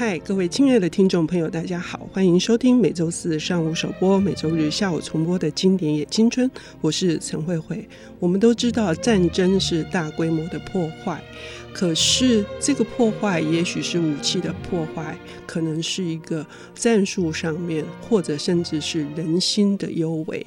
嗨，各位亲爱的听众朋友，大家好，欢迎收听每周四上午首播、每周日下午重播的经典也青春。我是陈慧慧。我们都知道，战争是大规模的破坏，可是这个破坏也许是武器的破坏，可能是一个战术上面，或者甚至是人心的幽微，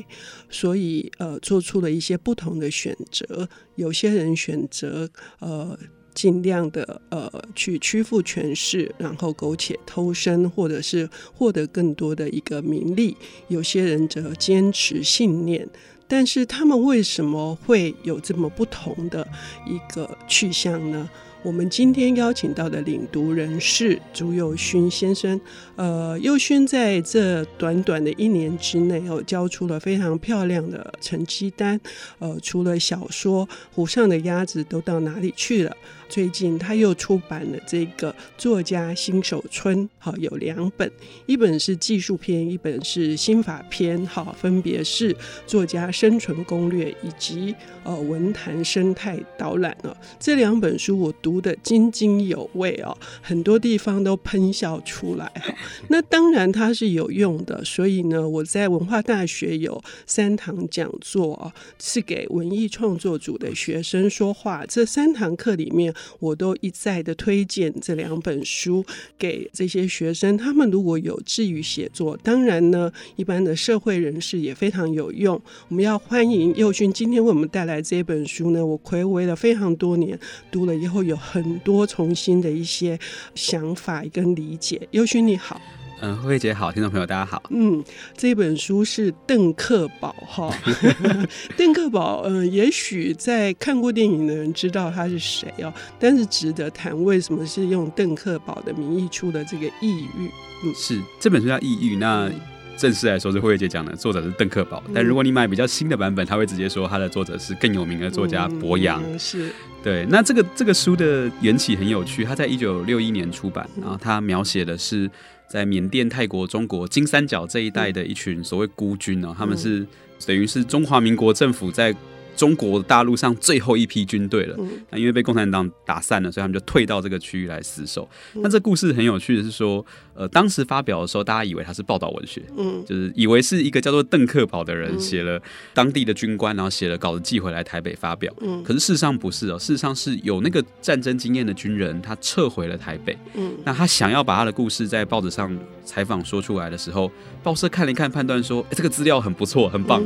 所以呃，做出了一些不同的选择。有些人选择呃。尽量的呃去屈服权势，然后苟且偷生，或者是获得更多的一个名利。有些人则坚持信念，但是他们为什么会有这么不同的一个去向呢？我们今天邀请到的领读人是朱宥勋先生。呃，宥勋在这短短的一年之内，哦，交出了非常漂亮的成绩单。呃，除了小说《湖上的鸭子都到哪里去了》，最近他又出版了这个作家新手村，好，有两本，一本是技术篇，一本是心法篇，好，分别是作家生存攻略以及呃文坛生态导览哦。这两本书我读。读得津津有味哦，很多地方都喷笑出来哈。那当然它是有用的，所以呢，我在文化大学有三堂讲座啊，是给文艺创作组的学生说话。这三堂课里面，我都一再的推荐这两本书给这些学生。他们如果有志于写作，当然呢，一般的社会人士也非常有用。我们要欢迎佑勋今天为我们带来这本书呢，我回味了非常多年，读了以后有。很多重新的一些想法跟理解，尤勋你好，嗯，慧慧姐好，听众朋友大家好，嗯，这本书是邓克宝哈，邓克宝，嗯，也许在看过电影的人知道他是谁哦，但是值得谈，为什么是用邓克宝的名义出的这个《抑郁》？嗯，是这本书叫《抑郁》，那。正式来说是慧慧姐讲的，作者是邓克宝。但如果你买比较新的版本，他会直接说他的作者是更有名的作家博洋。嗯，是，对。那这个这个书的缘起很有趣，它在一九六一年出版，然后它描写的是在缅甸、泰国、中国金三角这一带的一群所谓孤军哦，他们是等于是中华民国政府在。中国大陆上最后一批军队了，那因为被共产党打散了，所以他们就退到这个区域来死守。那这故事很有趣的是说，呃，当时发表的时候，大家以为他是报道文学，嗯，就是以为是一个叫做邓克宝的人写了当地的军官，然后写了稿子寄回来台北发表。嗯，可是事实上不是哦，事实上是有那个战争经验的军人，他撤回了台北。嗯，那他想要把他的故事在报纸上采访说出来的时候，报社看了一看，判断说，哎、欸，这个资料很不错，很棒。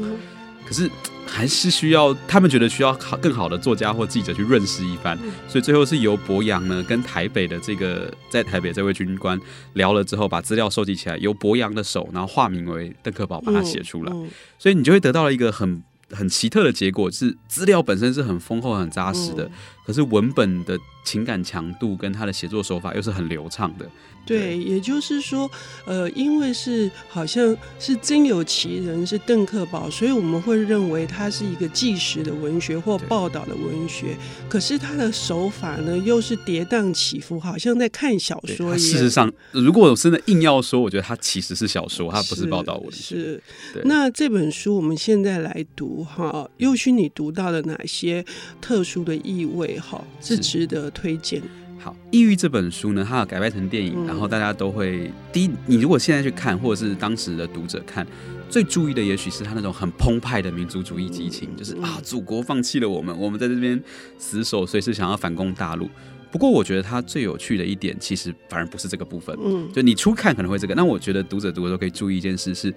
可是还是需要他们觉得需要好更好的作家或记者去认识一番，所以最后是由博洋呢跟台北的这个在台北这位军官聊了之后，把资料收集起来，由博洋的手，然后化名为邓克宝把它写出来，所以你就会得到了一个很很奇特的结果，是资料本身是很丰厚很扎实的，可是文本的情感强度跟他的写作手法又是很流畅的。对，也就是说，呃，因为是好像是真有其人是邓克宝，所以我们会认为他是一个纪实的文学或报道的文学。可是他的手法呢，又是跌宕起伏，好像在看小说一样。事实上，如果我真的硬要说，我觉得他其实是小说，他不是报道文学。是，是那这本书我们现在来读哈，又勋，你读到了哪些特殊的意味哈，是值得推荐。好，《抑郁》这本书呢，它有改编成电影，嗯、然后大家都会第一，你如果现在去看，或者是当时的读者看，最注意的也许是他那种很澎湃的民族主义激情，嗯、就是啊，祖国放弃了我们，我们在这边死守，随时想要反攻大陆。不过，我觉得它最有趣的一点，其实反而不是这个部分。嗯，就你初看可能会这个，那我觉得读者读的时候可以注意一件事是，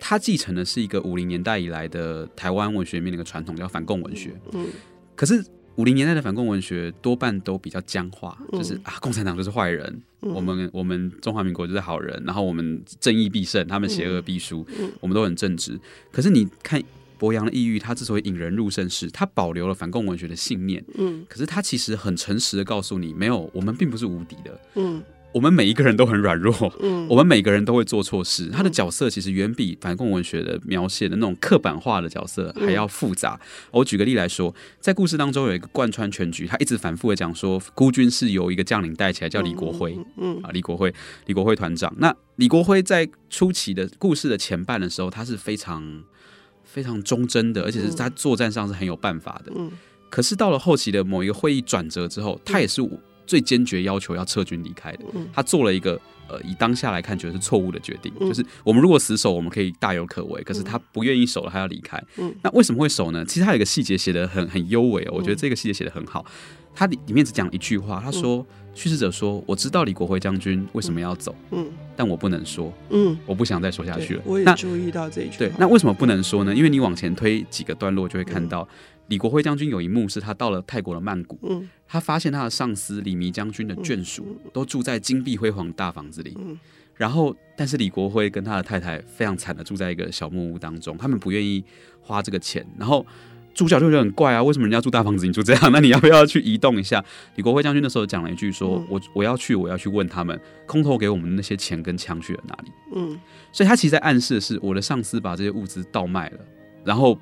它继承的是一个五零年代以来的台湾文学里面的一个传统，叫反共文学。嗯，可是。五零年代的反共文学多半都比较僵化，嗯、就是啊，共产党就是坏人，嗯、我们我们中华民国就是好人，然后我们正义必胜，他们邪恶必输，嗯、我们都很正直。可是你看博洋的《抑郁》，他之所以引人入胜，是他保留了反共文学的信念，嗯，可是他其实很诚实的告诉你，没有，我们并不是无敌的，嗯。我们每一个人都很软弱，嗯，我们每个人都会做错事。他的角色其实远比反共文学的描写的那种刻板化的角色还要复杂。我举个例来说，在故事当中有一个贯穿全局，他一直反复的讲说，孤军是由一个将领带起来，叫李国辉，嗯啊，李国辉，李国辉团长。那李国辉在初期的故事的前半的时候，他是非常非常忠贞的，而且是在作战上是很有办法的。嗯，可是到了后期的某一个会议转折之后，他也是。最坚决要求要撤军离开的。他做了一个呃，以当下来看，觉得是错误的决定，就是我们如果死守，我们可以大有可为。可是他不愿意守了，他要离开。那为什么会守呢？其实他有一个细节写的很很优美哦，我觉得这个细节写的很好。他里里面只讲一句话，他说：“叙事者说，我知道李国辉将军为什么要走，嗯，但我不能说，嗯，我不想再说下去了。”我也注意到这一句。对，那为什么不能说呢？因为你往前推几个段落，就会看到。李国辉将军有一幕是他到了泰国的曼谷，嗯、他发现他的上司李弥将军的眷属都住在金碧辉煌大房子里，嗯、然后但是李国辉跟他的太太非常惨的住在一个小木屋当中，他们不愿意花这个钱，然后主角就觉得很怪啊，为什么人家住大房子你住这样？那你要不要去移动一下？李国辉将军那时候讲了一句说：“、嗯、我我要去，我要去问他们空投给我们那些钱跟枪去了哪里？”嗯，所以他其实在暗示的是我的上司把这些物资倒卖了，然后。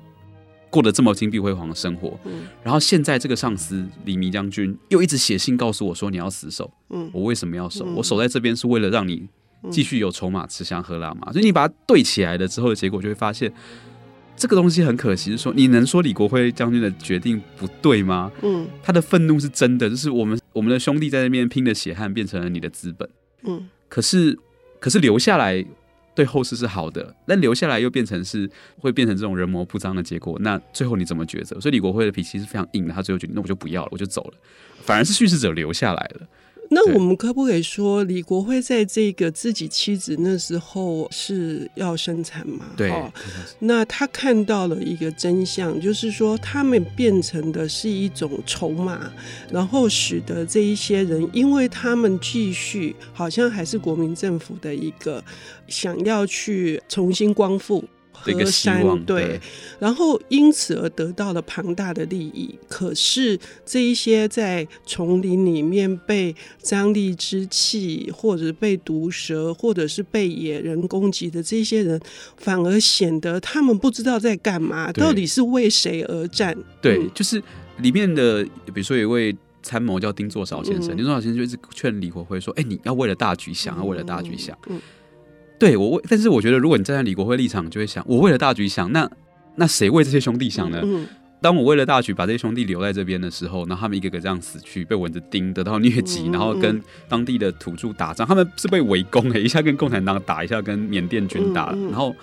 过得这么金碧辉煌的生活，嗯，然后现在这个上司李弥将军又一直写信告诉我说，你要死守，嗯，我为什么要守？我守在这边是为了让你继续有筹码吃香喝辣嘛。所以你把它对起来了之后的结果，就会发现这个东西很可惜，是说你能说李国辉将军的决定不对吗？嗯，他的愤怒是真的，就是我们我们的兄弟在那边拼的血汗变成了你的资本，嗯，可是可是留下来。对后世是好的，但留下来又变成是会变成这种人魔不张的结果。那最后你怎么抉择？所以李国辉的脾气是非常硬的，他最后决定，那我就不要了，我就走了。反而是叙事者留下来了。那我们可不可以说，李国辉在这个自己妻子那时候是要生产嘛？对。哦，那他看到了一个真相，就是说他们变成的是一种筹码，然后使得这一些人，因为他们继续好像还是国民政府的一个想要去重新光复。河山对，对，然后因此而得到了庞大的利益。可是这一些在丛林里面被瘴癘之气，或者被毒蛇，或者是被野人攻击的这些人，反而显得他们不知道在干嘛，到底是为谁而战？对，嗯、就是里面的，比如说有一位参谋叫丁作少先生，嗯、丁作少先生就一直劝李国辉说：“哎，你要为了大局想，要为了大局想。嗯”嗯对我为，但是我觉得，如果你站在李国辉立场，就会想，我为了大局想，那那谁为这些兄弟想呢？嗯、当我为了大局把这些兄弟留在这边的时候，然后他们一个个这样死去，被蚊子叮，得到疟疾，然后跟当地的土著打仗，他们是被围攻，哎，一下跟共产党打，一下跟缅甸军打，然后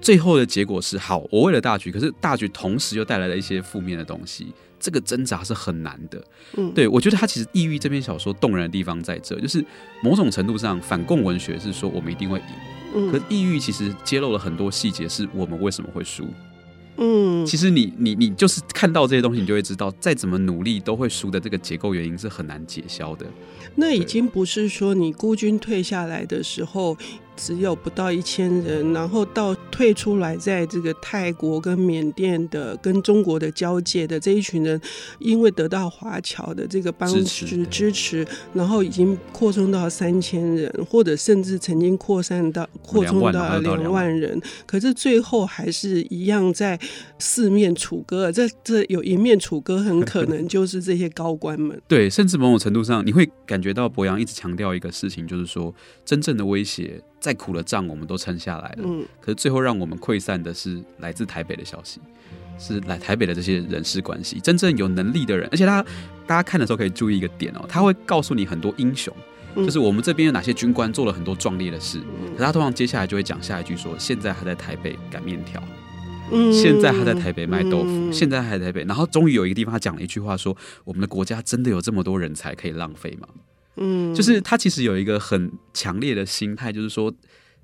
最后的结果是，好，我为了大局，可是大局同时又带来了一些负面的东西。这个挣扎是很难的，嗯，对，我觉得他其实《异域》这篇小说动人的地方在这，就是某种程度上反共文学是说我们一定会赢，嗯，可抑郁》其实揭露了很多细节，是我们为什么会输，嗯，其实你你你就是看到这些东西，你就会知道，再怎么努力都会输的这个结构原因是很难解消的。那已经不是说你孤军退下来的时候。只有不到一千人，然后到退出来，在这个泰国跟缅甸的、跟中国的交界的这一群人，因为得到华侨的这个帮助支持，支持，然后已经扩充到三千人，或者甚至曾经扩散到扩充到两万人，可是最后还是一样在四面楚歌。这这有一面楚歌，很可能就是这些高官们。对，甚至某种程度上，你会感觉到博洋一直强调一个事情，就是说真正的威胁。再苦的仗我们都撑下来了，嗯，可是最后让我们溃散的是来自台北的消息，是来台北的这些人事关系。真正有能力的人，而且他大家看的时候可以注意一个点哦，他会告诉你很多英雄，就是我们这边有哪些军官做了很多壮烈的事，可他通常接下来就会讲下一句说，现在还在台北擀面条，嗯，现在他在台北卖豆腐，现在还在台北，然后终于有一个地方他讲了一句话说，我们的国家真的有这么多人才可以浪费吗？嗯，就是他其实有一个很强烈的心态，就是说，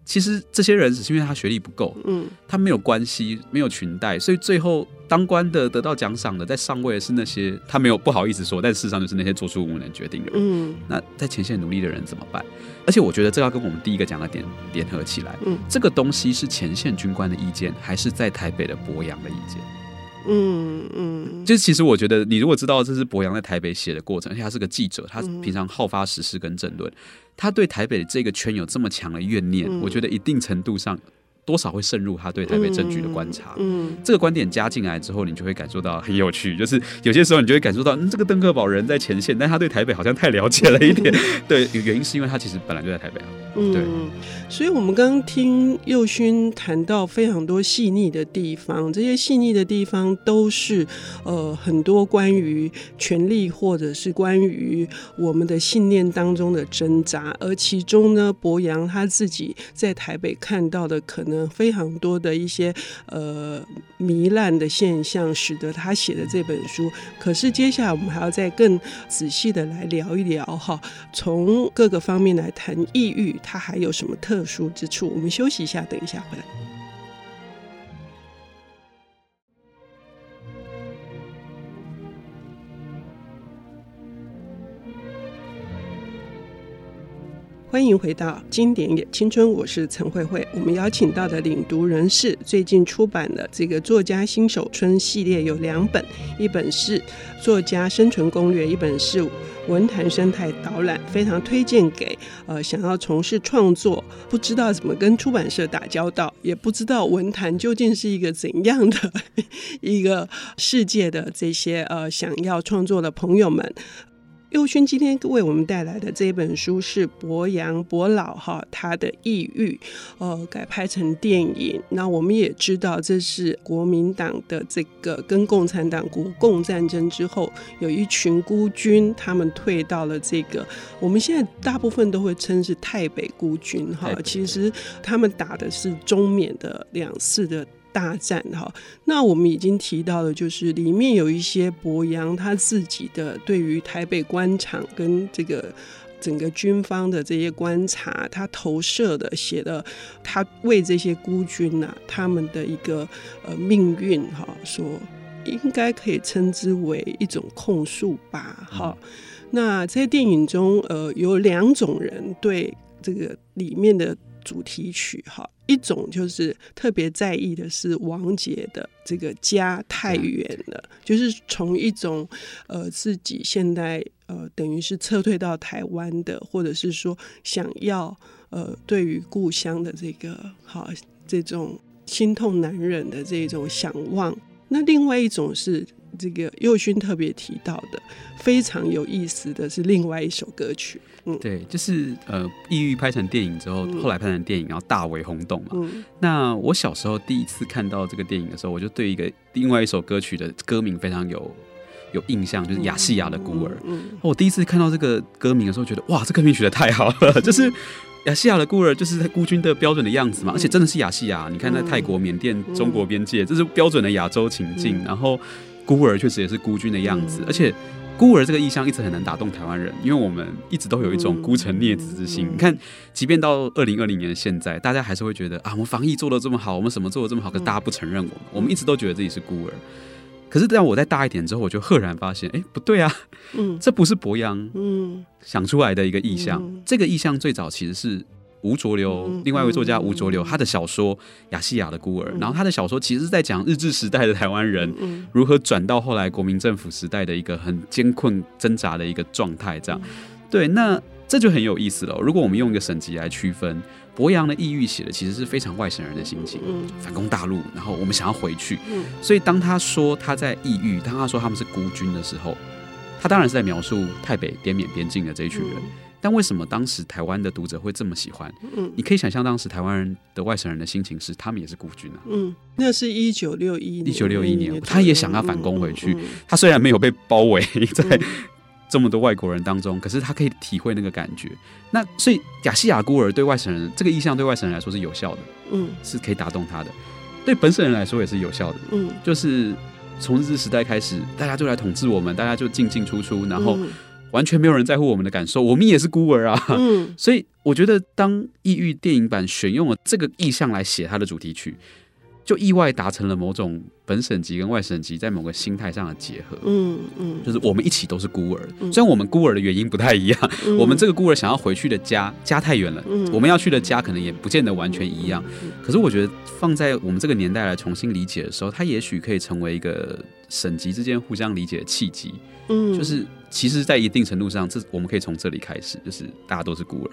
其实这些人只是因为他学历不够，嗯，他没有关系，没有裙带，所以最后当官的得到奖赏的，在上位的是那些他没有不好意思说，但事实上就是那些做出无能决定的人。嗯，那在前线努力的人怎么办？而且我觉得这要跟我们第一个讲的点联合起来，嗯，这个东西是前线军官的意见，还是在台北的博洋的意见？嗯嗯，就是其实我觉得，你如果知道这是博洋在台北写的过程，而且他是个记者，他平常好发时事跟政论，他对台北的这个圈有这么强的怨念，我觉得一定程度上多少会渗入他对台北政局的观察。嗯，这个观点加进来之后，你就会感受到很有趣，就是有些时候你就会感受到，嗯，这个邓克宝人在前线，但他对台北好像太了解了一点。对，原因是因为他其实本来就在台北啊。对，嗯，所以我们刚刚听佑勋谈到非常多细腻的地方，这些细腻的地方都是呃很多关于权力或者是关于我们的信念当中的挣扎，而其中呢，博洋他自己在台北看到的可能非常多的一些呃糜烂的现象，使得他写的这本书。可是接下来我们还要再更仔细的来聊一聊哈，从各个方面来谈抑郁，它还有什么特殊之处？我们休息一下，等一下回来。欢迎回到经典也青春，我是陈慧慧。我们邀请到的领读人士最近出版的这个作家新手村系列有两本，一本是作家生存攻略，一本是文坛生态导览，非常推荐给呃想要从事创作，不知道怎么跟出版社打交道，也不知道文坛究竟是一个怎样的一个世界的这些呃想要创作的朋友们。佑勋今天为我们带来的这本书是博洋博老哈他的抑郁，呃，改拍成电影。那我们也知道，这是国民党的这个跟共产党国共战争之后，有一群孤军，他们退到了这个我们现在大部分都会称是泰北孤军哈。其实他们打的是中缅的两次的。大战哈，那我们已经提到了，就是里面有一些博洋他自己的对于台北官场跟这个整个军方的这些观察，他投射的写的，他为这些孤军呐、啊，他们的一个呃命运哈，说应该可以称之为一种控诉吧。哈，那在电影中，呃，有两种人对这个里面的主题曲哈。一种就是特别在意的是王杰的这个家太远了，就是从一种呃自己现在呃等于是撤退到台湾的，或者是说想要呃对于故乡的这个好这种心痛难忍的这种想望。那另外一种是这个佑勋特别提到的非常有意思的是另外一首歌曲。嗯，对，就是呃，抑郁拍成电影之后，后来拍成电影，然后大为轰动嘛。嗯，那我小时候第一次看到这个电影的时候，我就对一个另外一首歌曲的歌名非常有有印象，就是《亚细亚的孤儿》。嗯，我第一次看到这个歌名的时候，觉得哇，这歌名取得太好了，就是亚细亚的孤儿，就是孤军的标准的样子嘛，而且真的是亚细亚。你看，在泰国、缅甸、中国边界，这是标准的亚洲情境。然后孤儿确实也是孤军的样子，而且。孤儿这个意象一直很难打动台湾人，因为我们一直都有一种孤城孽子之心。你看，即便到二零二零年的现在，大家还是会觉得啊，我们防疫做的这么好，我们什么做的这么好，可是大家不承认我们，我们一直都觉得自己是孤儿。可是，当我再大一点之后，我就赫然发现，哎，不对啊，嗯，这不是博洋嗯。想出来的一个意象，这个意象最早其实是。吴浊流，另外一位作家吴浊流，他的小说《亚细亚的孤儿》，然后他的小说其实是在讲日治时代的台湾人如何转到后来国民政府时代的一个很艰困挣扎的一个状态。这样，对，那这就很有意思了。如果我们用一个省级来区分，博洋的抑郁写的其实是非常外省人的心情，反攻大陆，然后我们想要回去。所以当他说他在抑郁，当他说他们是孤军的时候，他当然是在描述台北滇缅边境的这一群人。但为什么当时台湾的读者会这么喜欢？嗯，你可以想象当时台湾人的外省人的心情是，他们也是孤军啊。嗯，那是一九六一年，一九六一年，他也想要反攻回去。他虽然没有被包围在这么多外国人当中，可是他可以体会那个感觉。那所以亚细亚孤儿对外省人这个意向对外省人来说是有效的，嗯，是可以打动他的。对本省人来说也是有效的，嗯，就是从日治时代开始，大家就来统治我们，大家就进进出出，然后。完全没有人在乎我们的感受，我们也是孤儿啊。嗯，所以我觉得，当异域电影版选用了这个意象来写它的主题曲，就意外达成了某种本省级跟外省级在某个心态上的结合。嗯嗯，就是我们一起都是孤儿，虽然我们孤儿的原因不太一样，我们这个孤儿想要回去的家，家太远了，我们要去的家可能也不见得完全一样。可是我觉得，放在我们这个年代来重新理解的时候，它也许可以成为一个省级之间互相理解的契机。嗯，就是。其实，在一定程度上，这我们可以从这里开始，就是大家都是孤儿，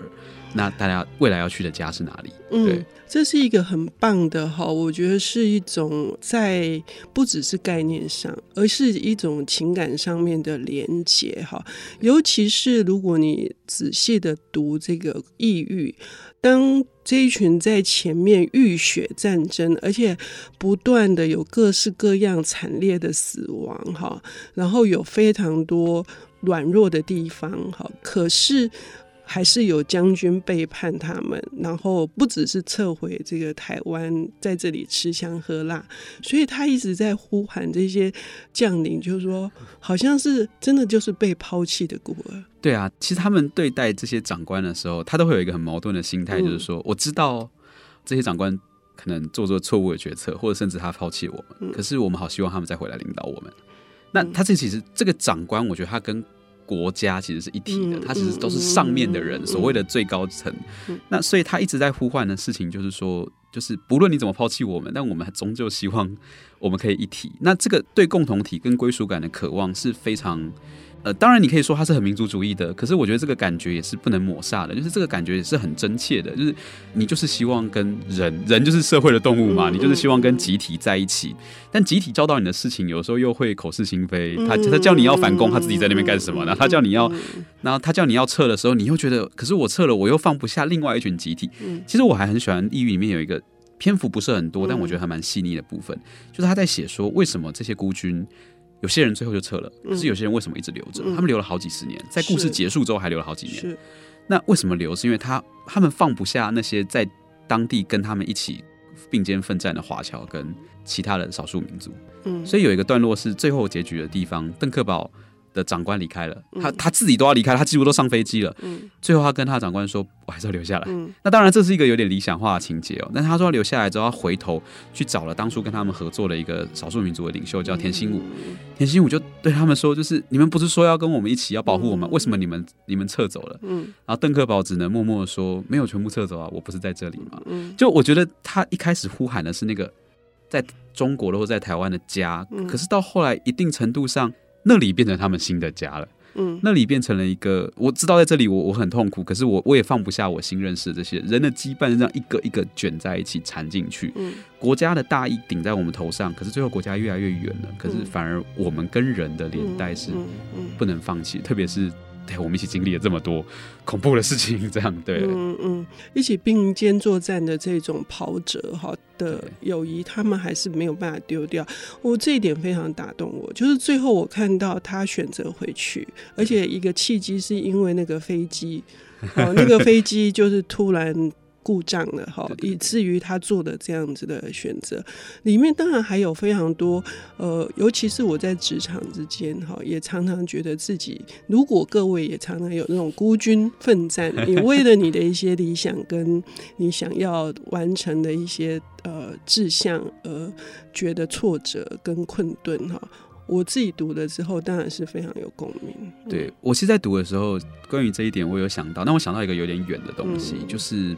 那大家未来要去的家是哪里？对，嗯，这是一个很棒的哈，我觉得是一种在不只是概念上，而是一种情感上面的连结哈。尤其是如果你仔细的读这个抑郁，当这一群在前面浴血战争，而且不断的有各式各样惨烈的死亡哈，然后有非常多软弱的地方哈，可是。还是有将军背叛他们，然后不只是撤回这个台湾，在这里吃香喝辣，所以他一直在呼喊这些将领，就是说，好像是真的就是被抛弃的孤儿。对啊，其实他们对待这些长官的时候，他都会有一个很矛盾的心态，就是说，我知道这些长官可能做出错误的决策，或者甚至他抛弃我们，可是我们好希望他们再回来领导我们。那他这其实这个长官，我觉得他跟国家其实是一体的，他其实都是上面的人，所谓的最高层。那所以他一直在呼唤的事情，就是说，就是不论你怎么抛弃我们，但我们终究希望我们可以一体。那这个对共同体跟归属感的渴望是非常。呃，当然你可以说他是很民族主义的，可是我觉得这个感觉也是不能抹煞的，就是这个感觉也是很真切的，就是你就是希望跟人，人就是社会的动物嘛，你就是希望跟集体在一起，但集体教导你的事情有时候又会口是心非，他他叫你要反攻，他自己在那边干什么呢？他叫你要，然后他叫你要撤的时候，你又觉得，可是我撤了，我又放不下另外一群集体。其实我还很喜欢《异域》里面有一个篇幅不是很多，但我觉得还蛮细腻的部分，就是他在写说为什么这些孤军。有些人最后就撤了，可是有些人为什么一直留着？嗯、他们留了好几十年，在故事结束之后还留了好几年。那为什么留？是因为他他们放不下那些在当地跟他们一起并肩奋战的华侨跟其他的少数民族。嗯，所以有一个段落是最后结局的地方，邓克保的长官离开了，他他自己都要离开，他几乎都上飞机了。嗯，最后他跟他的长官说：“我还是要留下来。”嗯，那当然这是一个有点理想化的情节哦。但他说他留下来之后，他回头去找了当初跟他们合作的一个少数民族的领袖，叫田心武。田心武就对他们说：“就是你们不是说要跟我们一起要保护我们，为什么你们你们撤走了？”嗯，然后邓克宝只能默默的说：“没有全部撤走啊，我不是在这里嘛。”嗯，就我觉得他一开始呼喊的是那个在中国的或在台湾的家，可是到后来一定程度上。那里变成他们新的家了，嗯，那里变成了一个，我知道在这里我我很痛苦，可是我我也放不下我新认识的这些人的羁绊，这样一个一个卷在一起缠进去，嗯，国家的大义顶在我们头上，可是最后国家越来越远了，可是反而我们跟人的连带是不能放弃，特别是。对，我们一起经历了这么多恐怖的事情，这样对，嗯嗯，一起并肩作战的这种跑者哈的友谊，他们还是没有办法丢掉。我这一点非常打动我，就是最后我看到他选择回去，而且一个契机是因为那个飞机，哦，那个飞机就是突然。故障了哈，以至于他做的这样子的选择，里面当然还有非常多，呃，尤其是我在职场之间哈，也常常觉得自己，如果各位也常常有那种孤军奋战，你为了你的一些理想跟你想要完成的一些呃志向而觉得挫折跟困顿哈，我自己读了之后当然是非常有共鸣。对，我其实在读的时候，关于这一点我有想到，但我想到一个有点远的东西，嗯、就是。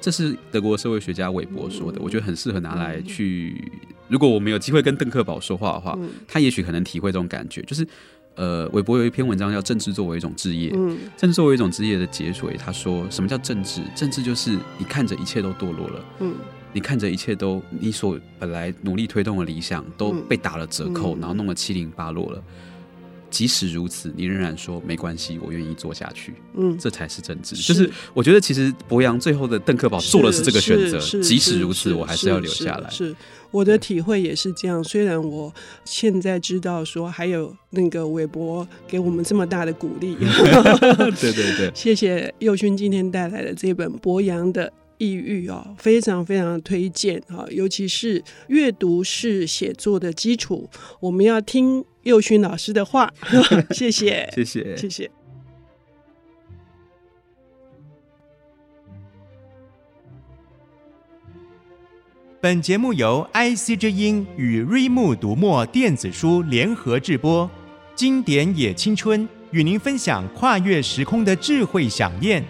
这是德国社会学家韦伯说的，我觉得很适合拿来去。如果我们有机会跟邓克宝说话的话，他也许可能体会这种感觉。就是，呃，韦伯有一篇文章叫《政治作为一种职业》，嗯政治作为一种职业的结尾，他说：什么叫政治？政治就是你看着一切都堕落了，嗯，你看着一切都你所本来努力推动的理想都被打了折扣，然后弄得七零八落了。即使如此，你仍然说没关系，我愿意做下去。嗯，这才是正直。是就是我觉得，其实博洋最后的邓克宝做的是这个选择。即使如此，我还是要留下来。是我的体会也是这样。虽然我现在知道说还有那个韦伯给我们这么大的鼓励。对对对，谢谢佑勋今天带来的这本博洋的异域啊，非常非常推荐啊，尤其是阅读是写作的基础，我们要听。佑勋老师的话，谢谢，谢谢，谢谢。本节目由 IC 之音与瑞木读墨电子书联合制播，经典也青春与您分享跨越时空的智慧饗宴。